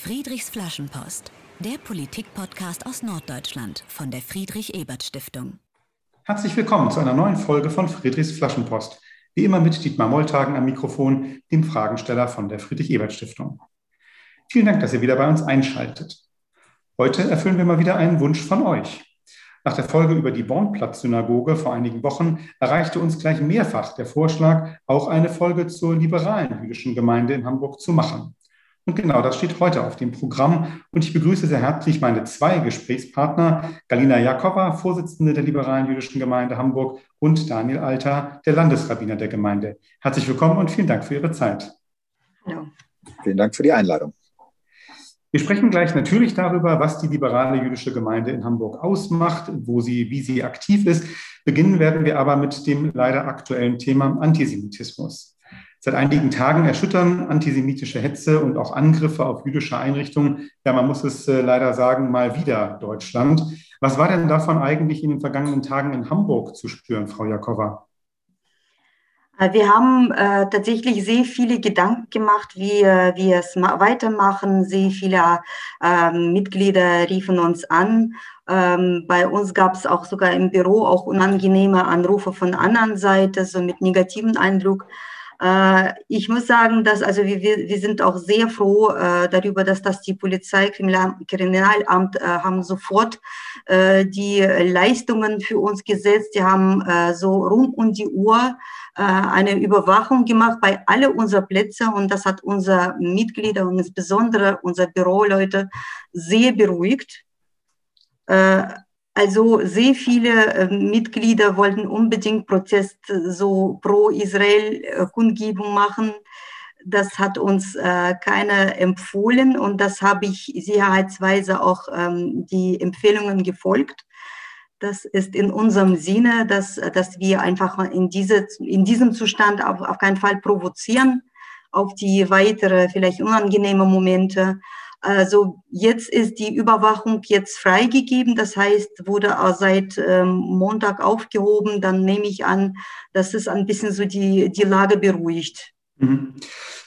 Friedrichs Flaschenpost, der Politik-Podcast aus Norddeutschland von der Friedrich-Ebert-Stiftung. Herzlich willkommen zu einer neuen Folge von Friedrichs Flaschenpost. Wie immer mit Dietmar Molltagen am Mikrofon, dem Fragensteller von der Friedrich-Ebert-Stiftung. Vielen Dank, dass ihr wieder bei uns einschaltet. Heute erfüllen wir mal wieder einen Wunsch von euch. Nach der Folge über die Bornplatz-Synagoge vor einigen Wochen erreichte uns gleich mehrfach der Vorschlag, auch eine Folge zur liberalen jüdischen Gemeinde in Hamburg zu machen. Und genau das steht heute auf dem Programm. Und ich begrüße sehr herzlich meine zwei Gesprächspartner, Galina Jakowa, Vorsitzende der Liberalen Jüdischen Gemeinde Hamburg und Daniel Alter, der Landesrabbiner der Gemeinde. Herzlich willkommen und vielen Dank für Ihre Zeit. Hallo. Vielen Dank für die Einladung. Wir sprechen gleich natürlich darüber, was die liberale jüdische Gemeinde in Hamburg ausmacht, wo sie, wie sie aktiv ist. Beginnen werden wir aber mit dem leider aktuellen Thema Antisemitismus. Seit einigen Tagen erschüttern antisemitische Hetze und auch Angriffe auf jüdische Einrichtungen, ja, man muss es äh, leider sagen, mal wieder Deutschland. Was war denn davon eigentlich in den vergangenen Tagen in Hamburg zu spüren, Frau Jakova? Äh, wir haben äh, tatsächlich sehr viele Gedanken gemacht, wie äh, wir es weitermachen. Sehr viele äh, Mitglieder riefen uns an. Ähm, bei uns gab es auch sogar im Büro auch unangenehme Anrufe von der anderen Seite, so mit negativem Eindruck. Äh, ich muss sagen, dass also wir, wir sind auch sehr froh äh, darüber, dass das die Polizei, Kriminalamt äh, haben sofort äh, die Leistungen für uns gesetzt. Die haben äh, so rum um die Uhr äh, eine Überwachung gemacht bei alle unserer Plätze und das hat unsere Mitglieder und insbesondere unsere Büroleute sehr beruhigt. Also sehr viele äh, Mitglieder wollten unbedingt Protest äh, so pro Israel äh, Kundgebung machen. Das hat uns äh, keiner empfohlen und das habe ich sicherheitsweise auch ähm, die Empfehlungen gefolgt. Das ist in unserem Sinne, dass, dass wir einfach in, diese, in diesem Zustand auf, auf keinen Fall provozieren, auf die weitere, vielleicht unangenehme Momente. Also jetzt ist die Überwachung jetzt freigegeben, das heißt, wurde seit ähm, Montag aufgehoben. Dann nehme ich an, dass es ein bisschen so die, die Lage beruhigt. Mhm.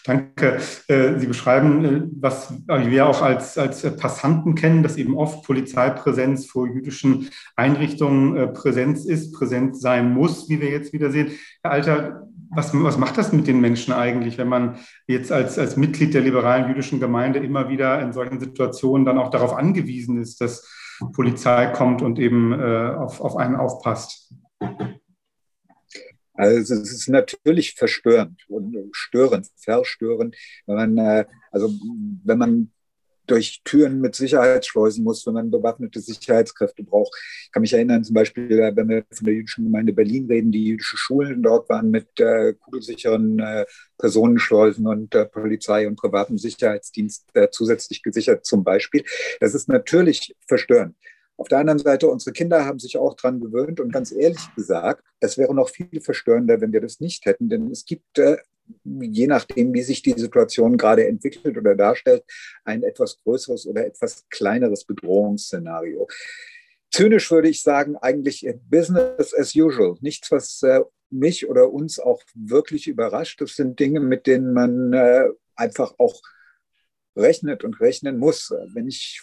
Danke. Äh, Sie beschreiben, äh, was wir auch als, als Passanten kennen, dass eben oft Polizeipräsenz vor jüdischen Einrichtungen äh, Präsenz ist, präsent sein muss, wie wir jetzt wieder sehen. Herr Alter, was, was macht das mit den Menschen eigentlich, wenn man jetzt als, als Mitglied der liberalen jüdischen Gemeinde immer wieder in solchen Situationen dann auch darauf angewiesen ist, dass Polizei kommt und eben äh, auf, auf einen aufpasst? Also es ist natürlich verstörend und störend, verstörend, wenn man, äh, also wenn man durch Türen mit Sicherheitsschleusen muss, wenn man bewaffnete Sicherheitskräfte braucht. Ich kann mich erinnern, zum Beispiel, äh, wenn wir von der jüdischen Gemeinde Berlin reden, die jüdische Schulen dort waren mit äh, kugelsicheren äh, Personenschleusen und äh, Polizei und privatem Sicherheitsdienst äh, zusätzlich gesichert zum Beispiel. Das ist natürlich verstörend. Auf der anderen Seite, unsere Kinder haben sich auch daran gewöhnt und ganz ehrlich gesagt, es wäre noch viel verstörender, wenn wir das nicht hätten, denn es gibt äh, je nachdem, wie sich die Situation gerade entwickelt oder darstellt, ein etwas größeres oder etwas kleineres Bedrohungsszenario. Zynisch würde ich sagen, eigentlich Business as usual. Nichts, was äh, mich oder uns auch wirklich überrascht. Das sind Dinge, mit denen man äh, einfach auch rechnet und rechnen muss. Wenn ich,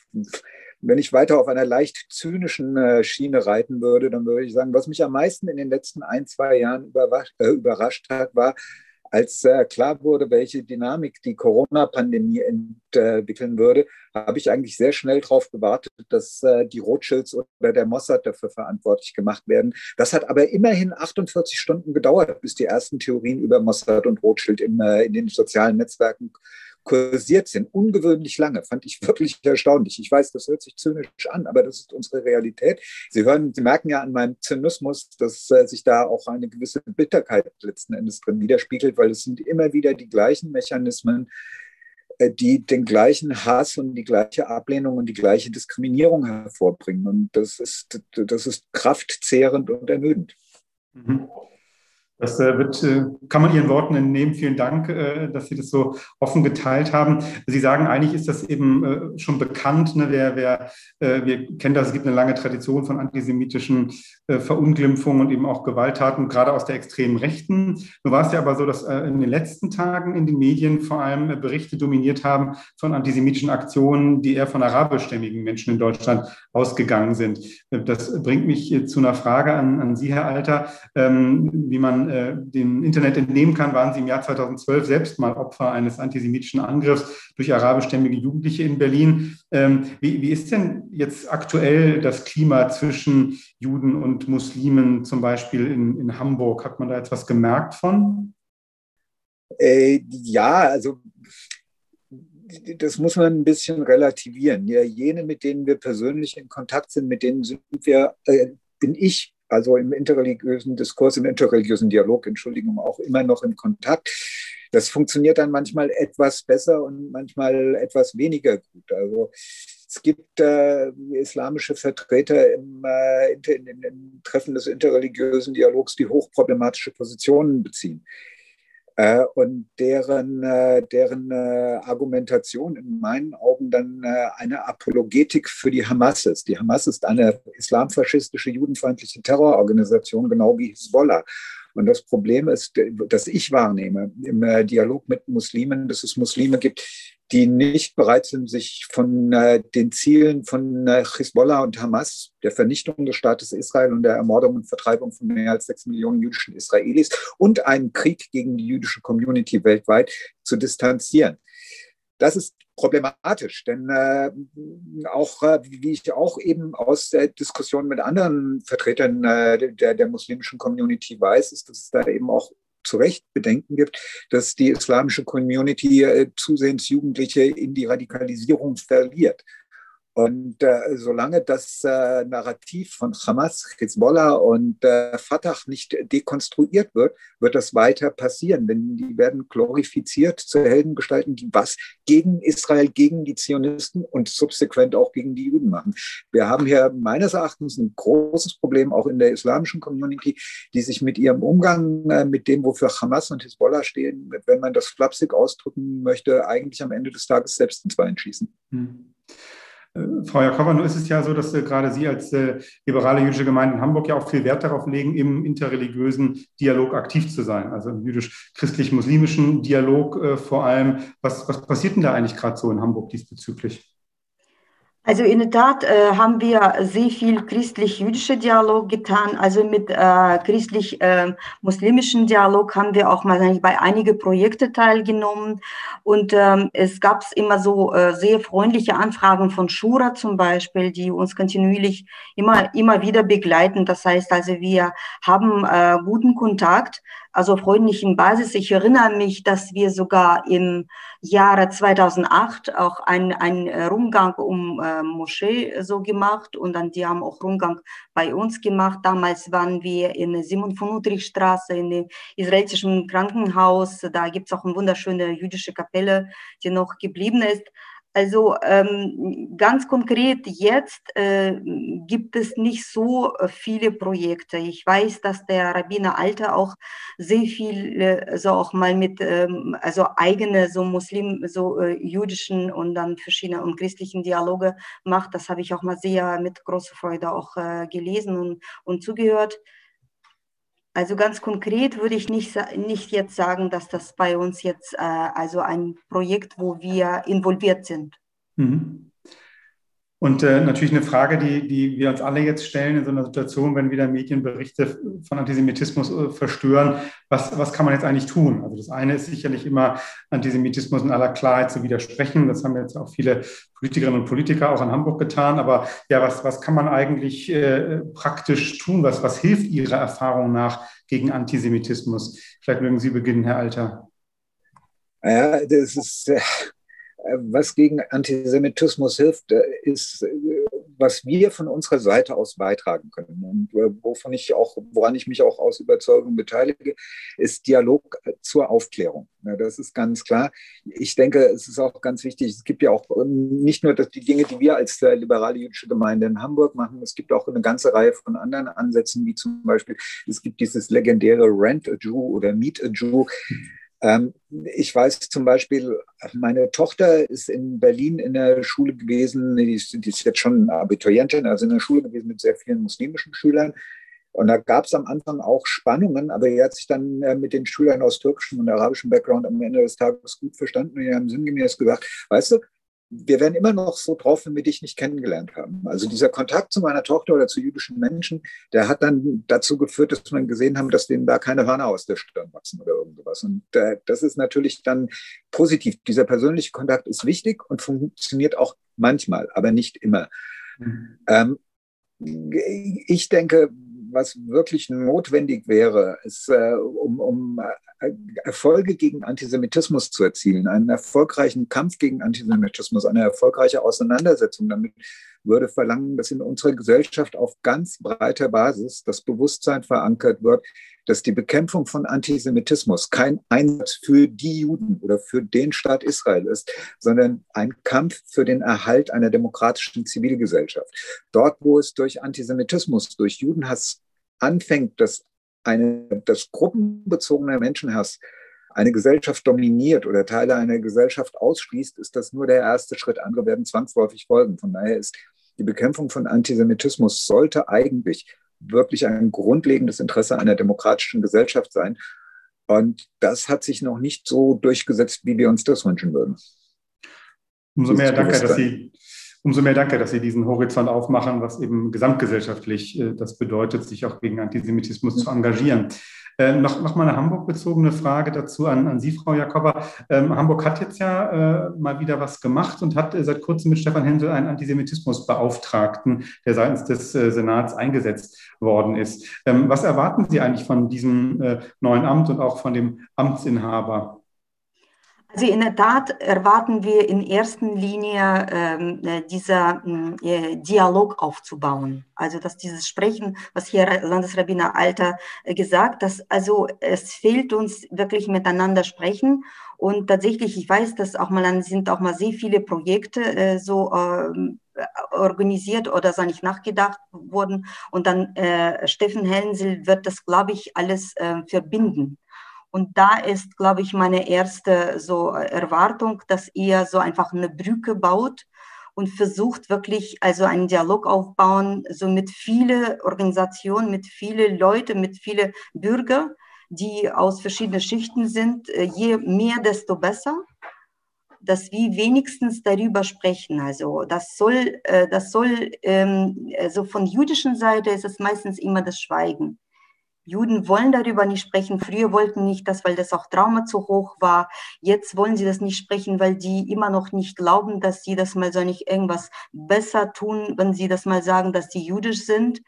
wenn ich weiter auf einer leicht zynischen äh, Schiene reiten würde, dann würde ich sagen, was mich am meisten in den letzten ein, zwei Jahren überrascht hat, war, als äh, klar wurde, welche Dynamik die Corona-Pandemie entwickeln würde, habe ich eigentlich sehr schnell darauf gewartet, dass äh, die Rothschilds oder der Mossad dafür verantwortlich gemacht werden. Das hat aber immerhin 48 Stunden gedauert, bis die ersten Theorien über Mossad und Rothschild in, äh, in den sozialen Netzwerken kursiert sind. Ungewöhnlich lange, fand ich wirklich erstaunlich. Ich weiß, das hört sich zynisch an, aber das ist unsere Realität. Sie hören, Sie merken ja an meinem Zynismus, dass äh, sich da auch eine gewisse Bitterkeit letzten Endes drin widerspiegelt, weil es sind immer wieder die gleichen Mechanismen, äh, die den gleichen Hass und die gleiche Ablehnung und die gleiche Diskriminierung hervorbringen. Und das ist, das ist kraftzehrend und ermüdend. Mhm. Das äh, wird, äh, kann man Ihren Worten entnehmen. Vielen Dank, äh, dass Sie das so offen geteilt haben. Sie sagen, eigentlich ist das eben schon bekannt. Ne? Wer, wer, wir kennen das, es gibt eine lange Tradition von antisemitischen Verunglimpfungen und eben auch Gewalttaten, gerade aus der extremen Rechten. Nun war es ja aber so, dass in den letzten Tagen in den Medien vor allem Berichte dominiert haben von antisemitischen Aktionen, die eher von arabischstämmigen Menschen in Deutschland ausgegangen sind. Das bringt mich zu einer Frage an, an Sie, Herr Alter, ähm, wie man äh, dem Internet entnehmen kann, waren sie im Jahr 2012 selbst mal Opfer eines antisemitischen Angriffs durch arabischstämmige Jugendliche in Berlin. Ähm, wie, wie ist denn jetzt aktuell das Klima zwischen Juden und Muslimen, zum Beispiel in, in Hamburg? Hat man da etwas gemerkt von? Äh, ja, also das muss man ein bisschen relativieren. Ja, jene, mit denen wir persönlich in Kontakt sind, mit denen sind wir, äh, bin ich also im interreligiösen Diskurs, im interreligiösen Dialog, Entschuldigung, auch immer noch im Kontakt. Das funktioniert dann manchmal etwas besser und manchmal etwas weniger gut. Also es gibt äh, islamische Vertreter im, äh, in, in, in Treffen des interreligiösen Dialogs, die hochproblematische Positionen beziehen. Äh, und deren, äh, deren äh, Argumentation in meinen Augen dann eine Apologetik für die Hamas ist. Die Hamas ist eine islamfaschistische, judenfeindliche Terrororganisation, genau wie Hezbollah. Und das Problem ist, dass ich wahrnehme im Dialog mit Muslimen, dass es Muslime gibt, die nicht bereit sind, sich von äh, den Zielen von äh, Hezbollah und Hamas, der Vernichtung des Staates Israel und der Ermordung und Vertreibung von mehr als sechs Millionen jüdischen Israelis und einen Krieg gegen die jüdische Community weltweit zu distanzieren. Das ist problematisch, denn äh, auch, äh, wie ich auch eben aus der Diskussion mit anderen Vertretern äh, der, der muslimischen Community weiß, ist, dass es da eben auch zu Recht Bedenken gibt, dass die islamische Community äh, zusehends Jugendliche in die Radikalisierung verliert. Und äh, solange das äh, Narrativ von Hamas, Hezbollah und äh, Fatah nicht dekonstruiert wird, wird das weiter passieren. Denn die werden glorifiziert zu Heldengestalten, die was gegen Israel, gegen die Zionisten und subsequent auch gegen die Juden machen. Wir haben hier meines Erachtens ein großes Problem auch in der islamischen Community, die sich mit ihrem Umgang äh, mit dem, wofür Hamas und Hezbollah stehen, wenn man das flapsig ausdrücken möchte, eigentlich am Ende des Tages selbst ins Bein schießen. Hm. Äh, Frau Jakoba, nun ist es ja so, dass äh, gerade Sie als äh, liberale jüdische Gemeinde in Hamburg ja auch viel Wert darauf legen, im interreligiösen Dialog aktiv zu sein, also im jüdisch-christlich-muslimischen Dialog vor allem. Was, was passiert denn da eigentlich gerade so in Hamburg diesbezüglich? Also in der Tat äh, haben wir sehr viel christlich-jüdischer Dialog getan. Also mit äh, christlich-muslimischen äh, Dialog haben wir auch mal bei einigen Projekten teilgenommen. Und ähm, es gab immer so äh, sehr freundliche Anfragen von Shura zum Beispiel, die uns kontinuierlich immer, immer wieder begleiten. Das heißt also, wir haben äh, guten Kontakt also freundlichen Basis. Ich erinnere mich, dass wir sogar im Jahre 2008 auch einen, einen Rundgang um äh, Moschee so gemacht und dann die haben auch Rundgang bei uns gemacht. Damals waren wir in Simon von Utrecht Straße in dem israelischen Krankenhaus. Da gibt es auch eine wunderschöne jüdische Kapelle, die noch geblieben ist. Also ähm, ganz konkret jetzt äh, gibt es nicht so viele Projekte. Ich weiß, dass der Rabbiner Alter auch sehr viel äh, so auch mal mit ähm, also eigene so Muslim so äh, jüdischen und dann verschiedene und christlichen Dialoge macht. Das habe ich auch mal sehr mit großer Freude auch äh, gelesen und, und zugehört. Also ganz konkret würde ich nicht, nicht jetzt sagen, dass das bei uns jetzt äh, also ein Projekt, wo wir involviert sind. Mhm. Und äh, natürlich eine Frage, die, die wir uns alle jetzt stellen in so einer Situation, wenn wieder Medienberichte von Antisemitismus äh, verstören, was, was kann man jetzt eigentlich tun? Also das eine ist sicherlich immer, Antisemitismus in aller Klarheit zu widersprechen. Das haben jetzt auch viele Politikerinnen und Politiker auch in Hamburg getan. Aber ja, was, was kann man eigentlich äh, praktisch tun? Was, was hilft Ihrer Erfahrung nach gegen Antisemitismus? Vielleicht mögen Sie beginnen, Herr Alter. Ja, das ist, äh, was gegen Antisemitismus hilft, äh, ist, äh, was wir von unserer Seite aus beitragen können und wovon ich auch, woran ich mich auch aus Überzeugung beteilige, ist Dialog zur Aufklärung. Das ist ganz klar. Ich denke, es ist auch ganz wichtig. Es gibt ja auch nicht nur die Dinge, die wir als liberale jüdische Gemeinde in Hamburg machen. Es gibt auch eine ganze Reihe von anderen Ansätzen, wie zum Beispiel, es gibt dieses legendäre Rent a Jew oder Meet a Jew. Ähm, ich weiß zum Beispiel, meine Tochter ist in Berlin in der Schule gewesen, die ist, die ist jetzt schon Abiturientin, also in der Schule gewesen mit sehr vielen muslimischen Schülern. Und da gab es am Anfang auch Spannungen, aber er hat sich dann äh, mit den Schülern aus türkischem und arabischem Background am Ende des Tages gut verstanden und die haben sinngemäß gesagt, weißt du, wir werden immer noch so drauf, wenn wir dich nicht kennengelernt haben. Also dieser Kontakt zu meiner Tochter oder zu jüdischen Menschen, der hat dann dazu geführt, dass man gesehen haben, dass denen da keine Hörner aus der Stirn wachsen oder irgendwas. Und äh, das ist natürlich dann positiv. Dieser persönliche Kontakt ist wichtig und funktioniert auch manchmal, aber nicht immer. Mhm. Ähm, ich denke, was wirklich notwendig wäre, ist, äh, um, um äh, Erfolge gegen Antisemitismus zu erzielen, einen erfolgreichen Kampf gegen Antisemitismus, eine erfolgreiche Auseinandersetzung damit, würde verlangen, dass in unserer Gesellschaft auf ganz breiter Basis das Bewusstsein verankert wird, dass die Bekämpfung von Antisemitismus kein Einsatz für die Juden oder für den Staat Israel ist, sondern ein Kampf für den Erhalt einer demokratischen Zivilgesellschaft. Dort, wo es durch Antisemitismus, durch Judenhass anfängt, dass eine, das gruppenbezogene Menschenhass eine Gesellschaft dominiert oder Teile einer Gesellschaft ausschließt, ist das nur der erste Schritt. Andere werden zwangsläufig folgen. Von daher ist die Bekämpfung von Antisemitismus sollte eigentlich wirklich ein grundlegendes Interesse einer demokratischen Gesellschaft sein. Und das hat sich noch nicht so durchgesetzt, wie wir uns das wünschen würden. Umso mehr danke, dass Sie, umso mehr danke, dass Sie diesen Horizont aufmachen, was eben gesamtgesellschaftlich äh, das bedeutet, sich auch gegen Antisemitismus zu engagieren. Äh, noch, noch mal eine Hamburg-bezogene Frage dazu an, an Sie, Frau Jakoba. Ähm, Hamburg hat jetzt ja äh, mal wieder was gemacht und hat äh, seit kurzem mit Stefan Hensel einen Antisemitismusbeauftragten, der seitens des äh, Senats eingesetzt worden ist. Ähm, was erwarten Sie eigentlich von diesem äh, neuen Amt und auch von dem Amtsinhaber? Also in der Tat erwarten wir in erster Linie ähm, äh, dieser äh, Dialog aufzubauen. Also dass dieses Sprechen, was hier Landesrabbiner Alter äh, gesagt, dass also es fehlt uns wirklich miteinander sprechen und tatsächlich, ich weiß, dass auch mal sind auch mal sehr viele Projekte äh, so ähm, organisiert oder so nicht nachgedacht worden und dann äh, Steffen Hensel wird das, glaube ich, alles äh, verbinden. Und da ist, glaube ich, meine erste so Erwartung, dass ihr so einfach eine Brücke baut und versucht wirklich also einen Dialog aufbauen, so mit viele Organisationen, mit viele Leute, mit viele Bürger, die aus verschiedenen Schichten sind. Äh, je mehr, desto besser dass wir wenigstens darüber sprechen. Also das soll, äh, das soll, ähm, also von jüdischen Seite ist es meistens immer das Schweigen. Juden wollen darüber nicht sprechen. Früher wollten nicht das, weil das auch Trauma zu hoch war. Jetzt wollen sie das nicht sprechen, weil die immer noch nicht glauben, dass sie das mal so nicht irgendwas besser tun, wenn sie das mal sagen, dass sie jüdisch sind.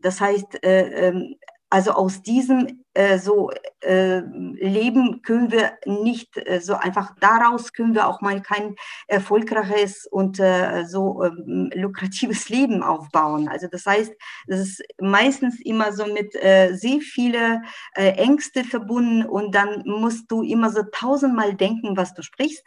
Das heißt, äh, ähm, also aus diesem äh, so äh, Leben können wir nicht äh, so einfach daraus können wir auch mal kein erfolgreiches und äh, so ähm, lukratives Leben aufbauen. Also das heißt, es ist meistens immer so mit äh, sehr viele äh, Ängste verbunden und dann musst du immer so tausendmal denken, was du sprichst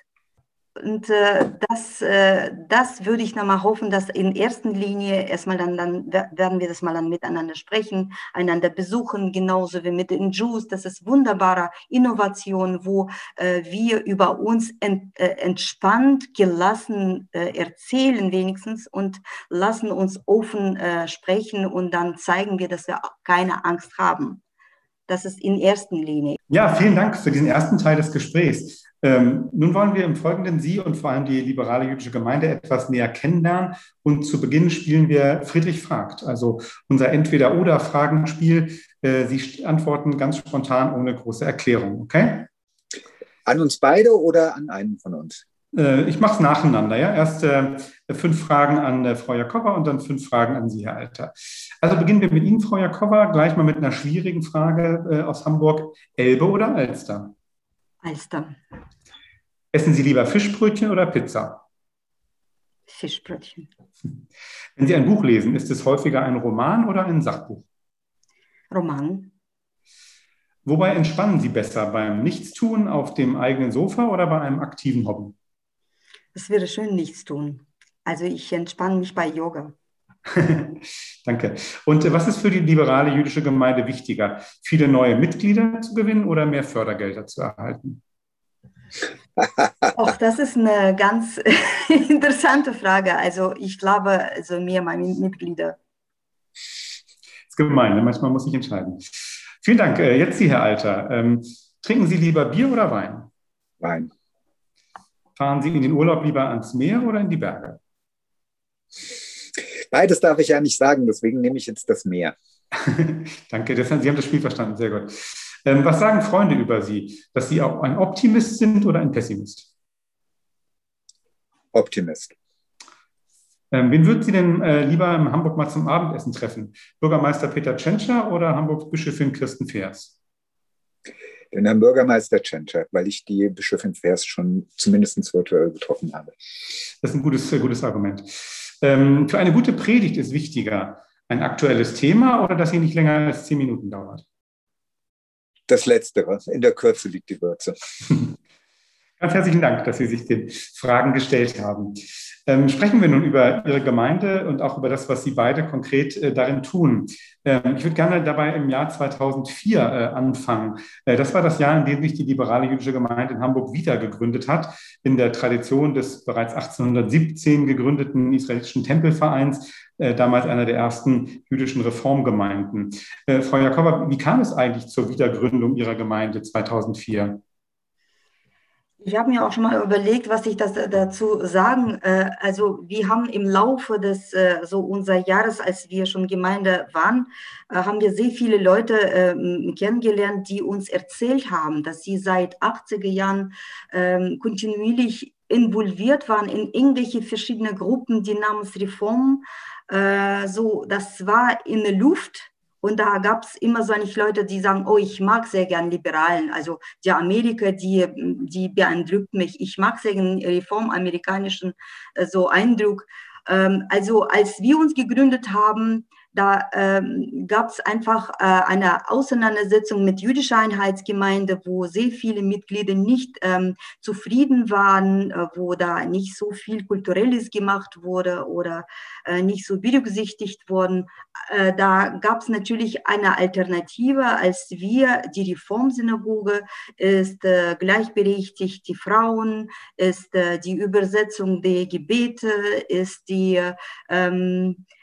und äh, das, äh, das würde ich nochmal hoffen, dass in erster Linie erstmal dann, dann werden wir das mal dann miteinander sprechen, einander besuchen, genauso wie mit den Jews. Das ist wunderbare Innovation, wo äh, wir über uns ent, äh, entspannt, gelassen äh, erzählen wenigstens und lassen uns offen äh, sprechen und dann zeigen wir, dass wir keine Angst haben. Das ist in erster Linie. Ja, vielen Dank für diesen ersten Teil des Gesprächs. Ähm, nun wollen wir im Folgenden Sie und vor allem die liberale jüdische Gemeinde etwas näher kennenlernen. Und zu Beginn spielen wir Friedrich fragt, also unser Entweder-Oder-Fragenspiel. Äh, Sie antworten ganz spontan ohne große Erklärung, okay? An uns beide oder an einen von uns? Äh, ich mache es nacheinander. Ja? Erst äh, fünf Fragen an äh, Frau Jakova und dann fünf Fragen an Sie, Herr Alter. Also beginnen wir mit Ihnen, Frau Jakova, gleich mal mit einer schwierigen Frage äh, aus Hamburg. Elbe oder Alster? Alster. Essen Sie lieber Fischbrötchen oder Pizza? Fischbrötchen. Wenn Sie ein Buch lesen, ist es häufiger ein Roman oder ein Sachbuch? Roman. Wobei entspannen Sie besser? Beim Nichtstun auf dem eigenen Sofa oder bei einem aktiven Hobby? Es wäre schön, nichts tun. Also ich entspanne mich bei Yoga. Danke. Und äh, was ist für die liberale jüdische Gemeinde wichtiger? Viele neue Mitglieder zu gewinnen oder mehr Fördergelder zu erhalten? Auch das ist eine ganz interessante Frage. Also ich glaube, also mehr meine Mitglieder. Das ist gemein, ne? manchmal muss ich entscheiden. Vielen Dank. Äh, jetzt Sie, Herr Alter. Ähm, trinken Sie lieber Bier oder Wein? Wein. Fahren Sie in den Urlaub lieber ans Meer oder in die Berge? Beides darf ich ja nicht sagen, deswegen nehme ich jetzt das Meer. Danke, das, Sie haben das Spiel verstanden, sehr gut. Ähm, was sagen Freunde über Sie? Dass Sie auch ein Optimist sind oder ein Pessimist? Optimist. Ähm, wen würden Sie denn äh, lieber in Hamburg mal zum Abendessen treffen? Bürgermeister Peter Tschentscher oder Hamburgs Bischöfin Kirsten Feers? Den Herrn Bürgermeister Tschentscher, weil ich die Bischöfin Feers schon zumindest virtuell getroffen habe. Das ist ein gutes, gutes Argument. Ähm, für eine gute Predigt ist wichtiger ein aktuelles Thema oder dass sie nicht länger als zehn Minuten dauert? Das Letztere. In der Kürze liegt die Würze. Ganz herzlichen Dank, dass Sie sich den Fragen gestellt haben. Ähm, sprechen wir nun über Ihre Gemeinde und auch über das, was Sie beide konkret äh, darin tun. Ähm, ich würde gerne dabei im Jahr 2004 äh, anfangen. Äh, das war das Jahr, in dem sich die liberale jüdische Gemeinde in Hamburg wieder gegründet hat, in der Tradition des bereits 1817 gegründeten israelitischen Tempelvereins, äh, damals einer der ersten jüdischen Reformgemeinden. Äh, Frau Jakoba, wie kam es eigentlich zur Wiedergründung Ihrer Gemeinde 2004? Ich habe mir auch schon mal überlegt, was ich das dazu sagen. Äh, also wir haben im Laufe des äh, so unser Jahres, als wir schon Gemeinde waren, äh, haben wir sehr viele Leute ähm, kennengelernt, die uns erzählt haben, dass sie seit 80er Jahren ähm, kontinuierlich involviert waren in irgendwelche verschiedene Gruppen, die namens Reform. So, das war in der Luft und da gab es immer so nicht Leute, die sagen, oh, ich mag sehr gern Liberalen. Also die Amerika, die, die beeindruckt mich. Ich mag sehr gern reformamerikanischen äh, so Eindruck. Ähm, also als wir uns gegründet haben, da ähm, gab es einfach äh, eine Auseinandersetzung mit jüdischer Einheitsgemeinde, wo sehr viele Mitglieder nicht ähm, zufrieden waren, äh, wo da nicht so viel Kulturelles gemacht wurde oder äh, nicht so berücksichtigt wurden. Äh, da gab es natürlich eine Alternative, als wir, die Reformsynagoge ist äh, gleichberechtigt, die Frauen, ist äh, die Übersetzung der Gebete, ist die ähm, äh,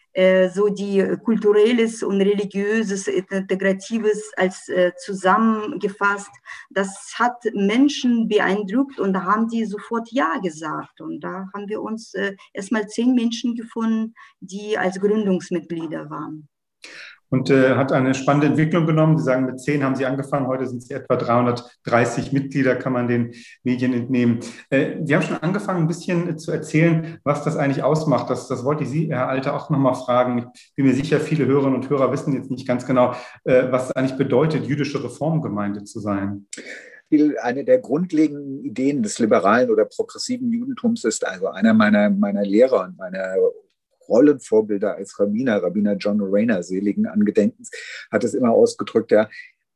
so die kulturelles und religiöses, integratives als äh, zusammengefasst. Das hat Menschen beeindruckt und da haben die sofort Ja gesagt. Und da haben wir uns äh, erstmal zehn Menschen gefunden, die als Gründungsmitglieder waren und äh, hat eine spannende Entwicklung genommen. Sie sagen, mit zehn haben Sie angefangen, heute sind Sie etwa 330 Mitglieder, kann man den Medien entnehmen. Äh, Sie haben schon angefangen, ein bisschen zu erzählen, was das eigentlich ausmacht. Das, das wollte ich Sie, Herr Alter, auch nochmal fragen. Ich bin mir sicher, viele Hörerinnen und Hörer wissen jetzt nicht ganz genau, äh, was eigentlich bedeutet, jüdische Reformgemeinde zu sein eine der grundlegenden Ideen des liberalen oder progressiven Judentums ist, also einer meiner, meiner Lehrer und meiner Rollenvorbilder als Rabbiner, Rabbiner John Rayner, seligen Angedenkens, hat es immer ausgedrückt, ja,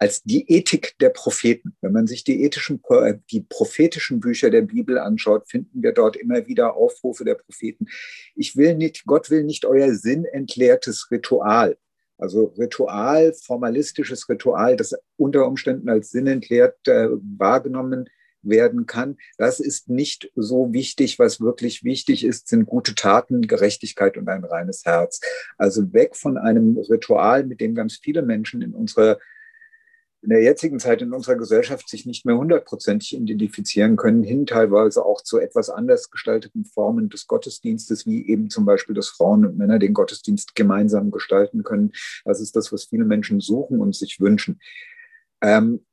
als die Ethik der Propheten. Wenn man sich die ethischen, die prophetischen Bücher der Bibel anschaut, finden wir dort immer wieder Aufrufe der Propheten. Ich will nicht, Gott will nicht euer sinnentleertes Ritual. Also Ritual, formalistisches Ritual, das unter Umständen als sinnentleert äh, wahrgenommen werden kann. Das ist nicht so wichtig. Was wirklich wichtig ist, sind gute Taten, Gerechtigkeit und ein reines Herz. Also weg von einem Ritual, mit dem ganz viele Menschen in unserer in der jetzigen Zeit in unserer Gesellschaft sich nicht mehr hundertprozentig identifizieren können, hin teilweise auch zu etwas anders gestalteten Formen des Gottesdienstes, wie eben zum Beispiel, dass Frauen und Männer den Gottesdienst gemeinsam gestalten können. Das ist das, was viele Menschen suchen und sich wünschen. Ähm,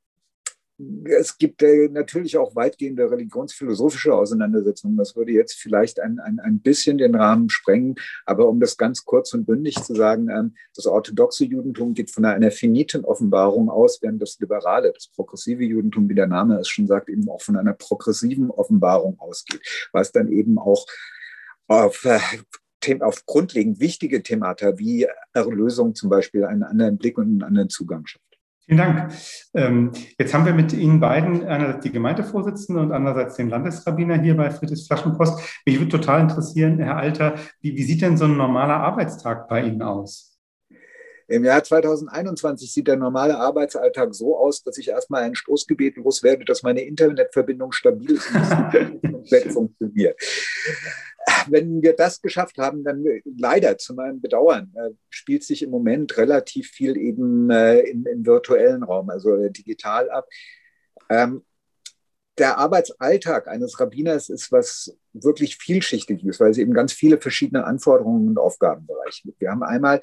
es gibt äh, natürlich auch weitgehende religionsphilosophische Auseinandersetzungen. Das würde jetzt vielleicht ein, ein, ein bisschen den Rahmen sprengen. Aber um das ganz kurz und bündig zu sagen, ähm, das orthodoxe Judentum geht von einer finiten Offenbarung aus, während das liberale, das progressive Judentum, wie der Name es schon sagt, eben auch von einer progressiven Offenbarung ausgeht, was dann eben auch auf, äh, auf grundlegend wichtige Themata wie Erlösung zum Beispiel einen anderen Blick und einen anderen Zugang schafft. Vielen Dank. Ähm, jetzt haben wir mit Ihnen beiden einerseits die Gemeindevorsitzende und andererseits den Landesrabbiner hier bei Friedrichs Flaschenpost. Mich würde total interessieren, Herr Alter, wie, wie sieht denn so ein normaler Arbeitstag bei Ihnen aus? Im Jahr 2021 sieht der normale Arbeitsalltag so aus, dass ich erstmal ein Stoßgebet loswerde, dass meine Internetverbindung stabil ist und funktioniert wenn wir das geschafft haben, dann leider zu meinem Bedauern äh, spielt sich im Moment relativ viel eben äh, im, im, virtuellen Raum, also äh, digital ab. Ähm, der Arbeitsalltag eines Rabbiners ist was wirklich vielschichtiges, weil es eben ganz viele verschiedene Anforderungen und Aufgabenbereiche gibt. Wir haben einmal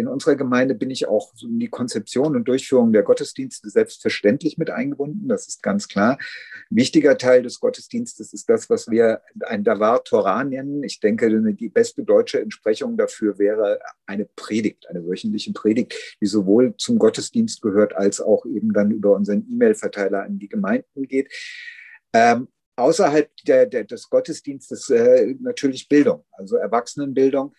in unserer Gemeinde bin ich auch in die Konzeption und Durchführung der Gottesdienste selbstverständlich mit eingebunden. Das ist ganz klar. wichtiger Teil des Gottesdienstes ist das, was wir ein Davar Torah nennen. Ich denke, die beste deutsche Entsprechung dafür wäre eine Predigt, eine wöchentliche Predigt, die sowohl zum Gottesdienst gehört, als auch eben dann über unseren E-Mail-Verteiler an die Gemeinden geht. Ähm, außerhalb der, der, des Gottesdienstes äh, natürlich Bildung, also Erwachsenenbildung.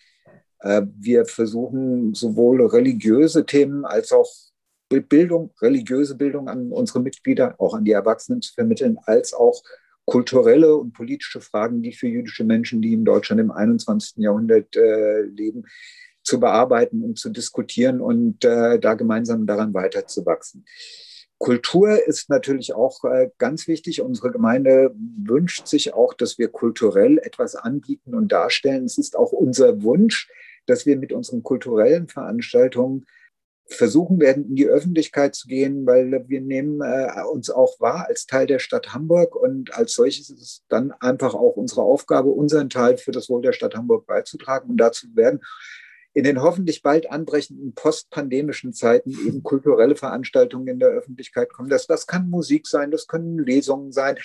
Äh, wir versuchen sowohl religiöse Themen als auch Bildung, religiöse Bildung an unsere Mitglieder, auch an die Erwachsenen zu vermitteln, als auch kulturelle und politische Fragen, die für jüdische Menschen, die in Deutschland im 21. Jahrhundert äh, leben, zu bearbeiten und zu diskutieren und äh, da gemeinsam daran weiterzuwachsen. Kultur ist natürlich auch ganz wichtig. Unsere Gemeinde wünscht sich auch, dass wir kulturell etwas anbieten und darstellen. Es ist auch unser Wunsch, dass wir mit unseren kulturellen Veranstaltungen versuchen werden, in die Öffentlichkeit zu gehen, weil wir nehmen äh, uns auch wahr als Teil der Stadt Hamburg und als solches ist es dann einfach auch unsere Aufgabe, unseren Teil für das Wohl der Stadt Hamburg beizutragen. Und dazu werden in den hoffentlich bald anbrechenden postpandemischen Zeiten eben kulturelle Veranstaltungen in der Öffentlichkeit kommen. Das, das kann Musik sein, das können Lesungen sein.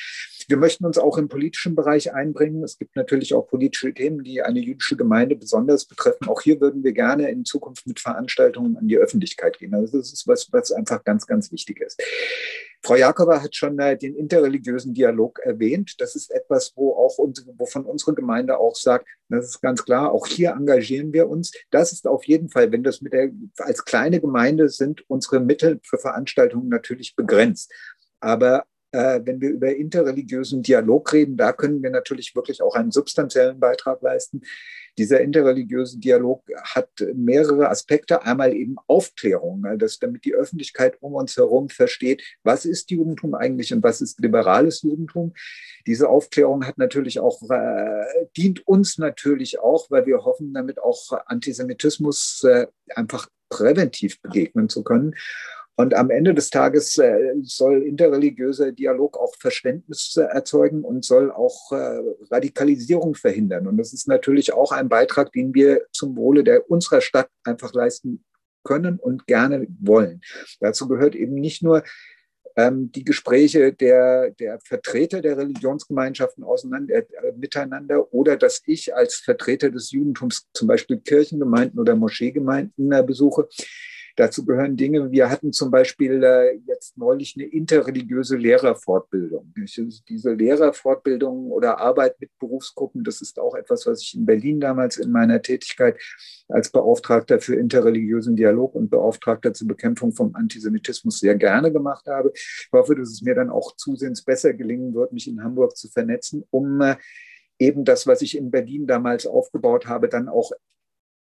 Wir möchten uns auch im politischen Bereich einbringen. Es gibt natürlich auch politische Themen, die eine jüdische Gemeinde besonders betreffen. Auch hier würden wir gerne in Zukunft mit Veranstaltungen an die Öffentlichkeit gehen. Also das ist was, was einfach ganz, ganz wichtig ist. Frau Jakoba hat schon äh, den interreligiösen Dialog erwähnt. Das ist etwas, wo auch unsere, wovon unsere Gemeinde auch sagt, das ist ganz klar, auch hier engagieren wir uns. Das ist auf jeden Fall, wenn das mit der, als kleine Gemeinde sind, unsere Mittel für Veranstaltungen natürlich begrenzt. Aber äh, wenn wir über interreligiösen Dialog reden, da können wir natürlich wirklich auch einen substanziellen Beitrag leisten. Dieser interreligiöse Dialog hat mehrere Aspekte. Einmal eben Aufklärung, ne, dass damit die Öffentlichkeit um uns herum versteht, was ist Judentum eigentlich und was ist liberales Judentum. Diese Aufklärung hat natürlich auch, äh, dient uns natürlich auch, weil wir hoffen, damit auch Antisemitismus äh, einfach präventiv begegnen zu können. Und am Ende des Tages äh, soll interreligiöser Dialog auch Verständnis äh, erzeugen und soll auch äh, Radikalisierung verhindern. Und das ist natürlich auch ein Beitrag, den wir zum Wohle der unserer Stadt einfach leisten können und gerne wollen. Dazu gehört eben nicht nur ähm, die Gespräche der, der Vertreter der Religionsgemeinschaften auseinander, äh, miteinander oder dass ich als Vertreter des Judentums zum Beispiel Kirchengemeinden oder Moscheegemeinden besuche Dazu gehören Dinge, wir hatten zum Beispiel äh, jetzt neulich eine interreligiöse Lehrerfortbildung. Diese Lehrerfortbildung oder Arbeit mit Berufsgruppen, das ist auch etwas, was ich in Berlin damals in meiner Tätigkeit als Beauftragter für interreligiösen Dialog und Beauftragter zur Bekämpfung vom Antisemitismus sehr gerne gemacht habe. Ich hoffe, dass es mir dann auch zusehends besser gelingen wird, mich in Hamburg zu vernetzen, um äh, eben das, was ich in Berlin damals aufgebaut habe, dann auch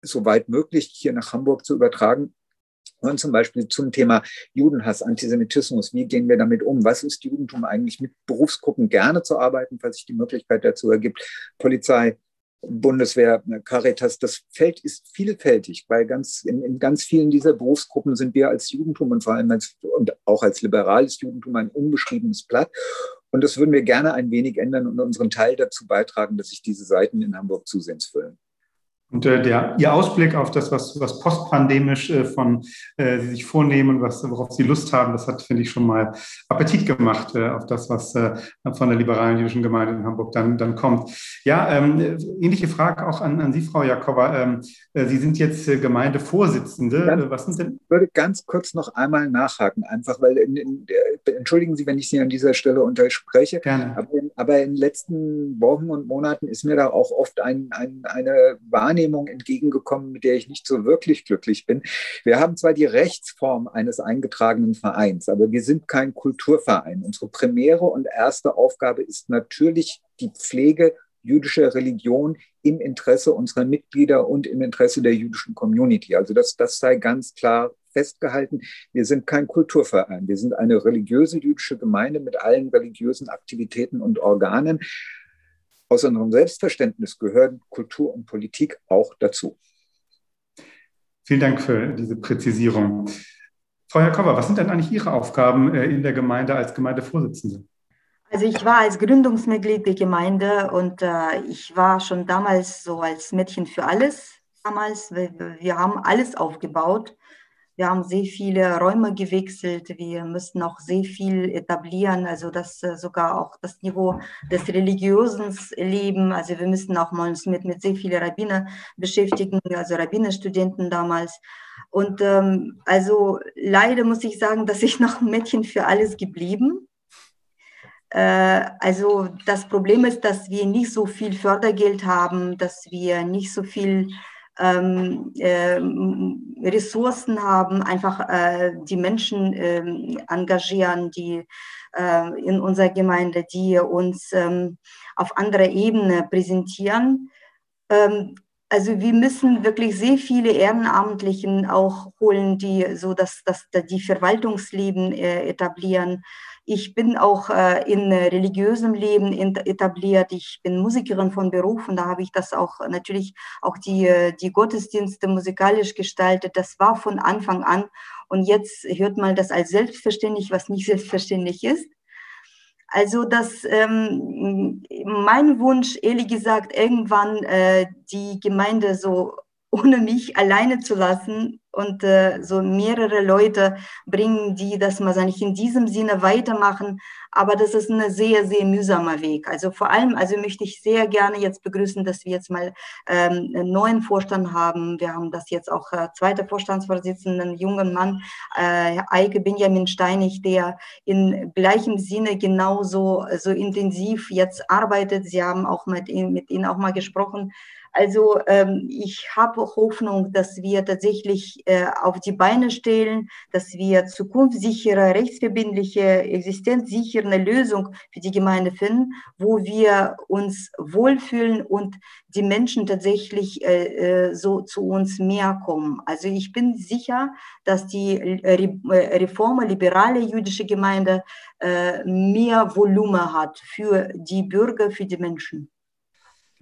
soweit möglich hier nach Hamburg zu übertragen und zum Beispiel zum Thema Judenhass, Antisemitismus. Wie gehen wir damit um? Was ist Judentum eigentlich mit Berufsgruppen gerne zu arbeiten, falls sich die Möglichkeit dazu ergibt? Polizei, Bundeswehr, Caritas, das Feld ist vielfältig. Bei ganz, in, in, ganz vielen dieser Berufsgruppen sind wir als Judentum und vor allem als, und auch als liberales Judentum ein unbeschriebenes Blatt. Und das würden wir gerne ein wenig ändern und unseren Teil dazu beitragen, dass sich diese Seiten in Hamburg zusehends füllen. Und äh, der, Ihr Ausblick auf das, was, was postpandemisch äh, von äh, Sie sich vornehmen, was, worauf Sie Lust haben, das hat, finde ich, schon mal Appetit gemacht äh, auf das, was äh, von der liberalen jüdischen Gemeinde in Hamburg dann, dann kommt. Ja, ähm, ähnliche Frage auch an, an Sie, Frau Jakoba. Ähm, äh, Sie sind jetzt Gemeindevorsitzende. Ganz, was sind denn? Ich würde ganz kurz noch einmal nachhaken, einfach, weil, in, in, entschuldigen Sie, wenn ich Sie an dieser Stelle unterspreche, Gerne. Aber, aber in den letzten Wochen und Monaten ist mir da auch oft ein, ein, eine Wahrnehmung entgegengekommen, mit der ich nicht so wirklich glücklich bin. Wir haben zwar die Rechtsform eines eingetragenen Vereins, aber wir sind kein Kulturverein. Unsere primäre und erste Aufgabe ist natürlich die Pflege jüdischer Religion im Interesse unserer Mitglieder und im Interesse der jüdischen Community. Also das, das sei ganz klar festgehalten. Wir sind kein Kulturverein. Wir sind eine religiöse jüdische Gemeinde mit allen religiösen Aktivitäten und Organen aus unserem Selbstverständnis gehören Kultur und Politik auch dazu. Vielen Dank für diese Präzisierung. Frau Jakoba, was sind denn eigentlich Ihre Aufgaben äh, in der Gemeinde als Gemeindevorsitzende? Also ich war als Gründungsmitglied der Gemeinde und äh, ich war schon damals so als Mädchen für alles. Damals, wir, wir haben alles aufgebaut. Wir haben sehr viele Räume gewechselt. Wir müssen auch sehr viel etablieren, also das äh, sogar auch das Niveau des religiösen Lebens. Also wir müssen auch mal uns mit, mit sehr vielen Rabbiner beschäftigen, also Rabbinerstudenten damals. Und ähm, also leider muss ich sagen, dass ich noch ein Mädchen für alles geblieben. Äh, also das Problem ist, dass wir nicht so viel Fördergeld haben, dass wir nicht so viel ähm, äh, Ressourcen haben, einfach äh, die Menschen äh, engagieren, die äh, in unserer Gemeinde, die uns ähm, auf anderer Ebene präsentieren. Ähm, also wir müssen wirklich sehr viele Ehrenamtlichen auch holen, die so dass, dass die Verwaltungsleben äh, etablieren, ich bin auch äh, in religiösem Leben etabliert. Ich bin Musikerin von Beruf und da habe ich das auch natürlich auch die, äh, die Gottesdienste musikalisch gestaltet. Das war von Anfang an. Und jetzt hört man das als selbstverständlich, was nicht selbstverständlich ist. Also das ähm, mein Wunsch, ehrlich gesagt, irgendwann äh, die Gemeinde so ohne mich alleine zu lassen und äh, so mehrere Leute bringen, die das mal nicht in diesem Sinne weitermachen. Aber das ist ein sehr, sehr mühsamer Weg. Also vor allem, also möchte ich sehr gerne jetzt begrüßen, dass wir jetzt mal ähm, einen neuen Vorstand haben. Wir haben das jetzt auch äh, zweiter Vorstandsvorsitzenden, jungen Mann, äh, Eike Benjamin Steinig, der in gleichem Sinne genauso so intensiv jetzt arbeitet. Sie haben auch mit, mit Ihnen auch mal gesprochen also ähm, ich habe Hoffnung, dass wir tatsächlich äh, auf die Beine stellen, dass wir zukunftssichere, rechtsverbindliche, existenzsichere Lösung für die Gemeinde finden, wo wir uns wohlfühlen und die Menschen tatsächlich äh, äh so zu uns mehr kommen. Also ich bin sicher, dass die Re äh, Reforme liberale jüdische Gemeinde äh, mehr Volumen hat für die Bürger, für die Menschen.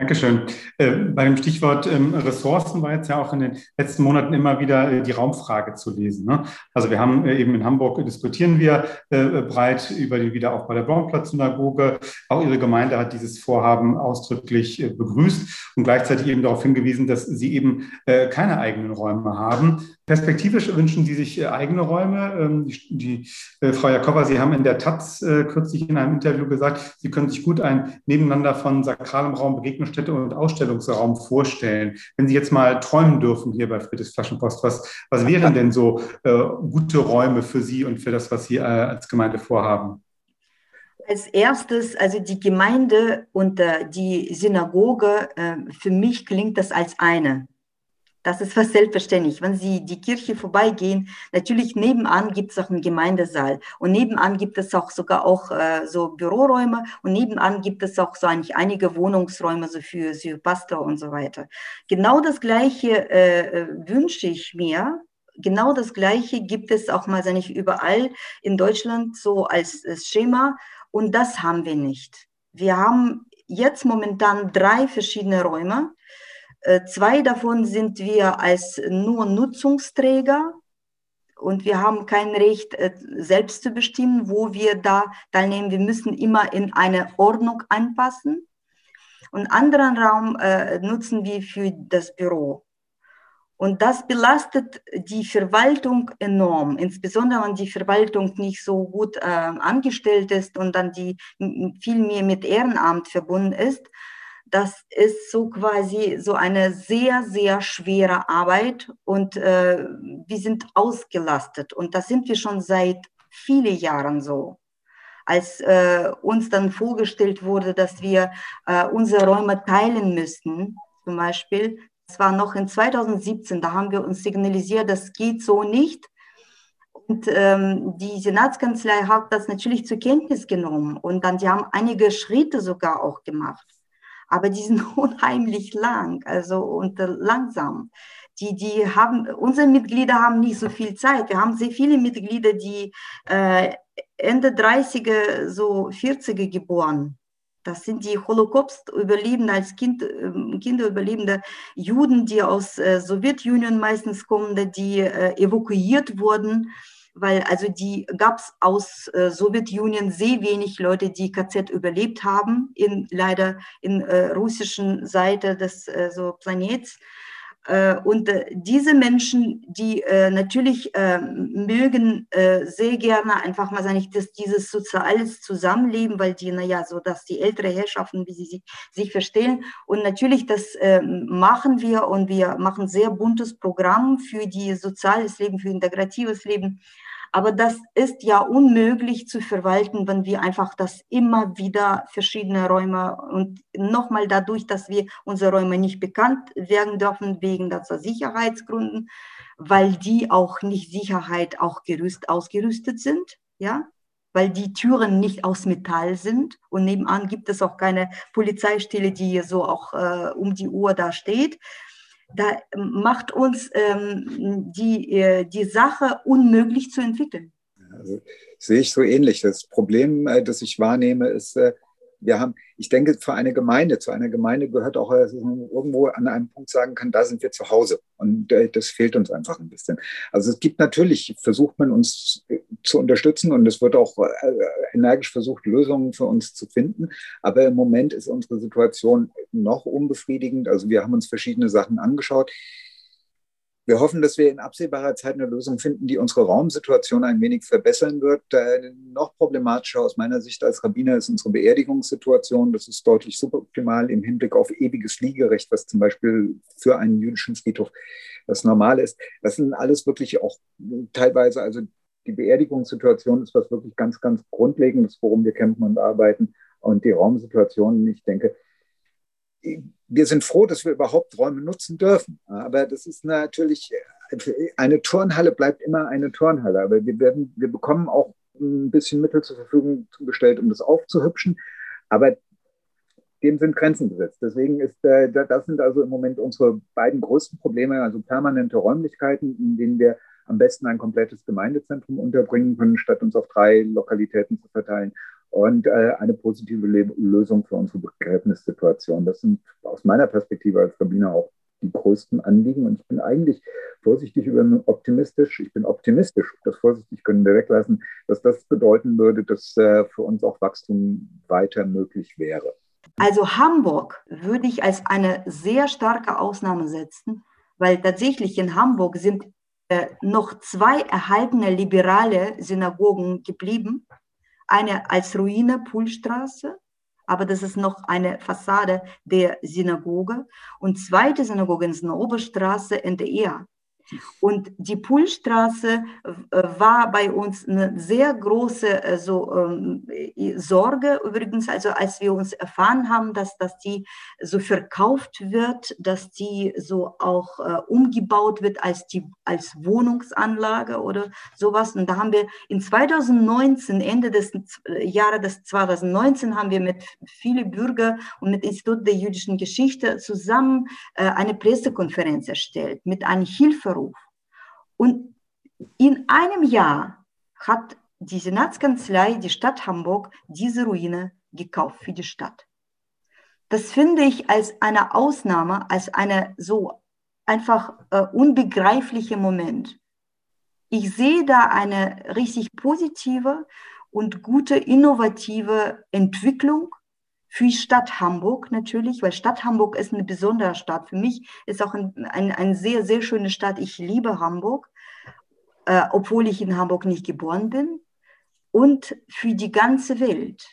Dankeschön. Äh, bei dem Stichwort ähm, Ressourcen war jetzt ja auch in den letzten Monaten immer wieder äh, die Raumfrage zu lesen. Ne? Also wir haben äh, eben in Hamburg diskutieren wir breit über den Wiederaufbau der Baumplatz-Synagoge. Auch Ihre Gemeinde hat dieses Vorhaben ausdrücklich begrüßt und gleichzeitig eben darauf hingewiesen, dass Sie eben keine eigenen Räume haben. Perspektivisch wünschen Sie sich eigene Räume. Ähm, die, Frau Jakoba, Sie haben in der Taz kürzlich in einem Interview gesagt, Sie können sich gut ein Nebeneinander von sakralem Raum begegnen Städte- und Ausstellungsraum vorstellen? Wenn Sie jetzt mal träumen dürfen hier bei Friedrichs Flaschenpost, was, was wären denn so äh, gute Räume für Sie und für das, was Sie äh, als Gemeinde vorhaben? Als erstes, also die Gemeinde und äh, die Synagoge, äh, für mich klingt das als eine. Das ist fast selbstverständlich. Wenn Sie die Kirche vorbeigehen, natürlich nebenan gibt es auch einen Gemeindesaal und nebenan gibt es auch sogar auch äh, so Büroräume und nebenan gibt es auch so eigentlich einige Wohnungsräume so für, für Pastor und so weiter. Genau das Gleiche äh, äh wünsche ich mir. Genau das Gleiche gibt es auch mal nicht überall in Deutschland so als, als Schema und das haben wir nicht. Wir haben jetzt momentan drei verschiedene Räume zwei davon sind wir als nur Nutzungsträger und wir haben kein Recht, äh, selbst zu bestimmen, wo wir da teilnehmen. Wir müssen immer in eine Ordnung anpassen. und anderen Raum äh, nutzen wir für das Büro. Und das belastet die Verwaltung enorm, insbesondere wenn die Verwaltung nicht so gut äh, angestellt ist und dann die viel mehr mit Ehrenamt verbunden ist. Das ist so quasi so eine sehr, sehr schwere Arbeit und äh, wir sind ausgelastet. Und das sind wir schon seit vielen Jahren so als äh, uns dann vorgestellt wurde, dass wir äh, unsere Räume teilen müssten, zum Beispiel, das war noch in 2017, da haben wir uns signalisiert, das geht so nicht. Und ähm, die Senatskanzlei hat das natürlich zur Kenntnis genommen und dann, die haben einige Schritte sogar auch gemacht. Aber die sind unheimlich lang, also und äh, langsam. Die, die haben, unsere Mitglieder haben nicht so viel Zeit. Wir haben sehr viele Mitglieder, die äh, Ende 30er, so 40er geboren das sind die Holocaust-Überlebenden als kind, ähm, Kinderüberlebende Juden, die aus äh, Sowjetunion meistens kommen, die äh, evakuiert wurden, weil also die gab es aus äh, Sowjetunion sehr wenig Leute, die KZ überlebt haben, in, leider in äh, russischen Seite des äh, so Planets. Äh, und äh, diese Menschen, die äh, natürlich mögen sehr gerne einfach mal sagen, dass dieses soziales Zusammenleben, weil die, naja, so dass die ältere Herrschaften, wie sie sich, sich verstehen. Und natürlich, das machen wir und wir machen sehr buntes Programm für die soziales Leben, für integratives Leben. Aber das ist ja unmöglich zu verwalten, wenn wir einfach das immer wieder verschiedene Räume und nochmal dadurch, dass wir unsere Räume nicht bekannt werden dürfen wegen der Sicherheitsgründen, weil die auch nicht Sicherheit auch gerüst, ausgerüstet sind, ja, weil die Türen nicht aus Metall sind und nebenan gibt es auch keine Polizeistelle, die so auch äh, um die Uhr da steht da macht uns ähm, die, äh, die Sache unmöglich zu entwickeln. Also, sehe ich so ähnlich. Das Problem, äh, das ich wahrnehme, ist, äh, wir haben, ich denke, für eine Gemeinde, zu einer Gemeinde gehört auch, dass man irgendwo an einem Punkt sagen kann, da sind wir zu Hause. Und äh, das fehlt uns einfach ein bisschen. Also es gibt natürlich, versucht man uns äh, zu unterstützen und es wird auch äh, energisch versucht, Lösungen für uns zu finden. Aber im Moment ist unsere Situation noch unbefriedigend. Also wir haben uns verschiedene Sachen angeschaut. Wir hoffen, dass wir in absehbarer Zeit eine Lösung finden, die unsere Raumsituation ein wenig verbessern wird. Äh, noch problematischer aus meiner Sicht als Rabbiner ist unsere Beerdigungssituation. Das ist deutlich suboptimal im Hinblick auf ewiges Liegerecht, was zum Beispiel für einen jüdischen Friedhof das normal ist. Das sind alles wirklich auch teilweise, also die Beerdigungssituation ist was wirklich ganz, ganz Grundlegendes, worum wir kämpfen und arbeiten. Und die Raumsituation, ich denke, wir sind froh, dass wir überhaupt Räume nutzen dürfen. Aber das ist natürlich, eine Turnhalle bleibt immer eine Turnhalle. Aber wir, werden, wir bekommen auch ein bisschen Mittel zur Verfügung gestellt, um das aufzuhübschen. Aber dem sind Grenzen gesetzt. Deswegen ist, äh, das sind also im Moment unsere beiden größten Probleme, also permanente Räumlichkeiten, in denen wir am besten ein komplettes Gemeindezentrum unterbringen können, statt uns auf drei Lokalitäten zu verteilen und äh, eine positive Le Lösung für unsere Begräbnissituation. Das sind aus meiner Perspektive als Rabbiner auch die größten Anliegen. Und ich bin eigentlich vorsichtig über optimistisch. Ich bin optimistisch, das vorsichtig können wir weglassen, dass das bedeuten würde, dass äh, für uns auch Wachstum weiter möglich wäre. Also Hamburg würde ich als eine sehr starke Ausnahme setzen, weil tatsächlich in Hamburg sind äh, noch zwei erhaltene liberale Synagogen geblieben eine als Ruine Pulstraße, aber das ist noch eine Fassade der Synagoge. Und zweite Synagoge ist eine Oberstraße NDR. Und die Pulstraße äh, war bei uns eine sehr große also, ähm, Sorge übrigens, also als wir uns erfahren haben, dass, dass die so verkauft wird, dass die so auch äh, umgebaut wird als, die, als Wohnungsanlage oder sowas. Und da haben wir in 2019, Ende des Jahres des 2019, haben wir mit vielen Bürgern und mit Institut der jüdischen Geschichte zusammen äh, eine Pressekonferenz erstellt mit einem Hilferuf und in einem Jahr hat die Senatskanzlei, die Stadt Hamburg, diese Ruine gekauft für die Stadt. Das finde ich als eine Ausnahme, als eine so einfach äh, unbegreifliche Moment. Ich sehe da eine richtig positive und gute innovative Entwicklung für Stadt Hamburg natürlich, weil Stadt Hamburg ist eine besondere Stadt. Für mich ist auch ein, ein, eine sehr, sehr schöne Stadt. Ich liebe Hamburg, äh, obwohl ich in Hamburg nicht geboren bin. Und für die ganze Welt.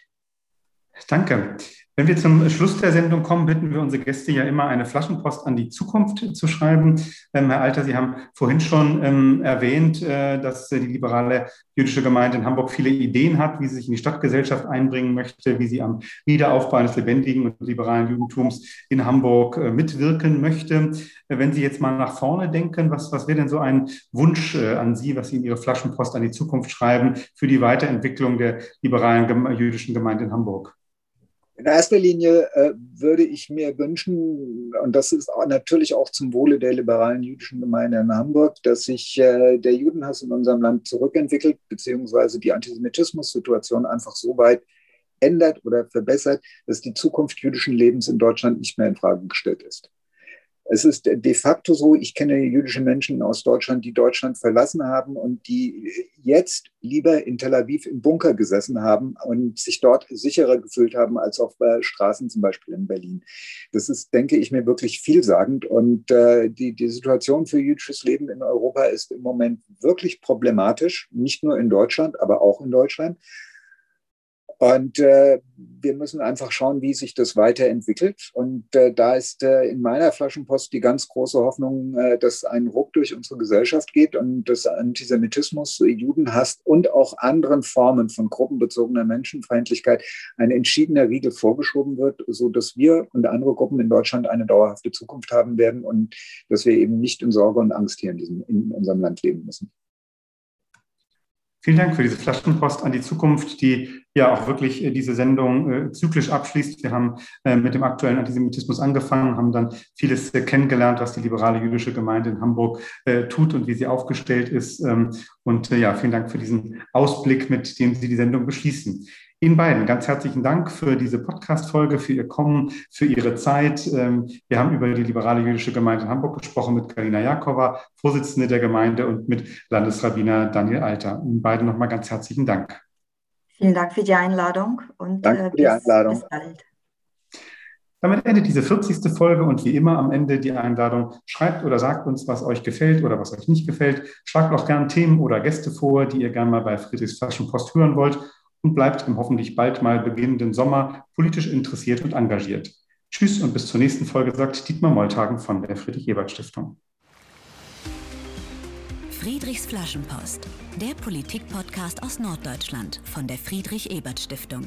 Danke. Wenn wir zum Schluss der Sendung kommen, bitten wir unsere Gäste ja immer, eine Flaschenpost an die Zukunft zu schreiben. Ähm, Herr Alter, Sie haben vorhin schon ähm, erwähnt, äh, dass die liberale jüdische Gemeinde in Hamburg viele Ideen hat, wie sie sich in die Stadtgesellschaft einbringen möchte, wie sie am Wiederaufbau eines lebendigen und liberalen Judentums in Hamburg äh, mitwirken möchte. Äh, wenn Sie jetzt mal nach vorne denken, was, was wäre denn so ein Wunsch äh, an Sie, was Sie in Ihre Flaschenpost an die Zukunft schreiben für die Weiterentwicklung der liberalen jüdischen Gemeinde in Hamburg? In erster Linie äh, würde ich mir wünschen, und das ist auch natürlich auch zum Wohle der liberalen jüdischen Gemeinde in Hamburg, dass sich äh, der Judenhass in unserem Land zurückentwickelt, beziehungsweise die Antisemitismus-Situation einfach so weit ändert oder verbessert, dass die Zukunft jüdischen Lebens in Deutschland nicht mehr in Frage gestellt ist. Es ist de facto so, ich kenne jüdische Menschen aus Deutschland, die Deutschland verlassen haben und die jetzt lieber in Tel Aviv im Bunker gesessen haben und sich dort sicherer gefühlt haben als auf äh, Straßen zum Beispiel in Berlin. Das ist, denke ich mir, wirklich vielsagend. Und äh, die, die Situation für jüdisches Leben in Europa ist im Moment wirklich problematisch, nicht nur in Deutschland, aber auch in Deutschland. Und äh, wir müssen einfach schauen, wie sich das weiterentwickelt. Und äh, da ist äh, in meiner Flaschenpost die ganz große Hoffnung, äh, dass ein Ruck durch unsere Gesellschaft geht und dass Antisemitismus, Judenhass und auch anderen Formen von gruppenbezogener Menschenfeindlichkeit ein entschiedener Riegel vorgeschoben wird, so dass wir und andere Gruppen in Deutschland eine dauerhafte Zukunft haben werden und dass wir eben nicht in Sorge und Angst hier in, diesem, in unserem Land leben müssen. Vielen Dank für diese Flaschenpost an die Zukunft, die ja auch wirklich äh, diese Sendung äh, zyklisch abschließt. Wir haben äh, mit dem aktuellen Antisemitismus angefangen, haben dann vieles äh, kennengelernt, was die liberale jüdische Gemeinde in Hamburg äh, tut und wie sie aufgestellt ist. Ähm, und äh, ja, vielen Dank für diesen Ausblick, mit dem Sie die Sendung beschließen. Ihnen beiden ganz herzlichen Dank für diese Podcast-Folge, für Ihr Kommen, für Ihre Zeit. Ähm, wir haben über die liberale jüdische Gemeinde in Hamburg gesprochen mit Karina Jakova, Vorsitzende der Gemeinde und mit Landesrabbiner Daniel Alter. Ihnen beiden nochmal ganz herzlichen Dank. Vielen Dank für die Einladung und Danke äh, für die Einladung. bis bald. Damit endet diese 40. Folge und wie immer am Ende die Einladung. Schreibt oder sagt uns, was euch gefällt oder was euch nicht gefällt. Schlagt auch gern Themen oder Gäste vor, die ihr gerne mal bei Friedrichs Flaschenpost hören wollt und bleibt im hoffentlich bald mal beginnenden Sommer politisch interessiert und engagiert. Tschüss und bis zur nächsten Folge, sagt Dietmar Molltagen von der Friedrich-Ebert-Stiftung. Friedrichs Flaschenpost, der Politik-Podcast aus Norddeutschland von der Friedrich-Ebert-Stiftung.